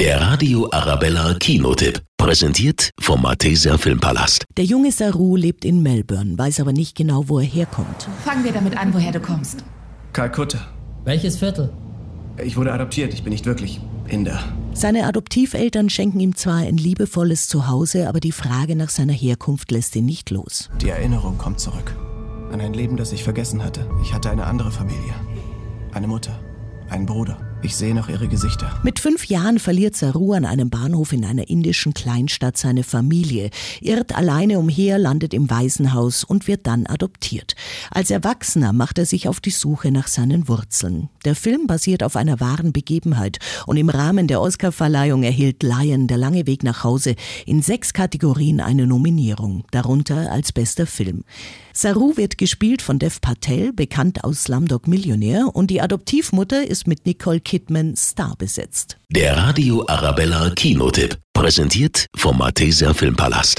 Der Radio Arabella Kinotipp. Präsentiert vom Malteser Filmpalast. Der junge Saru lebt in Melbourne, weiß aber nicht genau, wo er herkommt. Fangen wir damit an, woher du kommst. Kalkutta. Welches Viertel? Ich wurde adoptiert, ich bin nicht wirklich Inder. Seine Adoptiveltern schenken ihm zwar ein liebevolles Zuhause, aber die Frage nach seiner Herkunft lässt ihn nicht los. Die Erinnerung kommt zurück. An ein Leben, das ich vergessen hatte. Ich hatte eine andere Familie. Eine Mutter. Einen Bruder. Ich sehe noch ihre Gesichter. Mit fünf Jahren verliert Saru an einem Bahnhof in einer indischen Kleinstadt seine Familie, irrt alleine umher, landet im Waisenhaus und wird dann adoptiert. Als Erwachsener macht er sich auf die Suche nach seinen Wurzeln. Der Film basiert auf einer wahren Begebenheit und im Rahmen der Oscarverleihung erhielt Lion Der lange Weg nach Hause in sechs Kategorien eine Nominierung, darunter als bester Film. Saru wird gespielt von Dev Patel, bekannt aus Slumdog Millionär, und die Adoptivmutter ist mit Nicole Kidman Star besetzt. Der Radio Arabella Kinotipp. Präsentiert vom Malteser Filmpalast.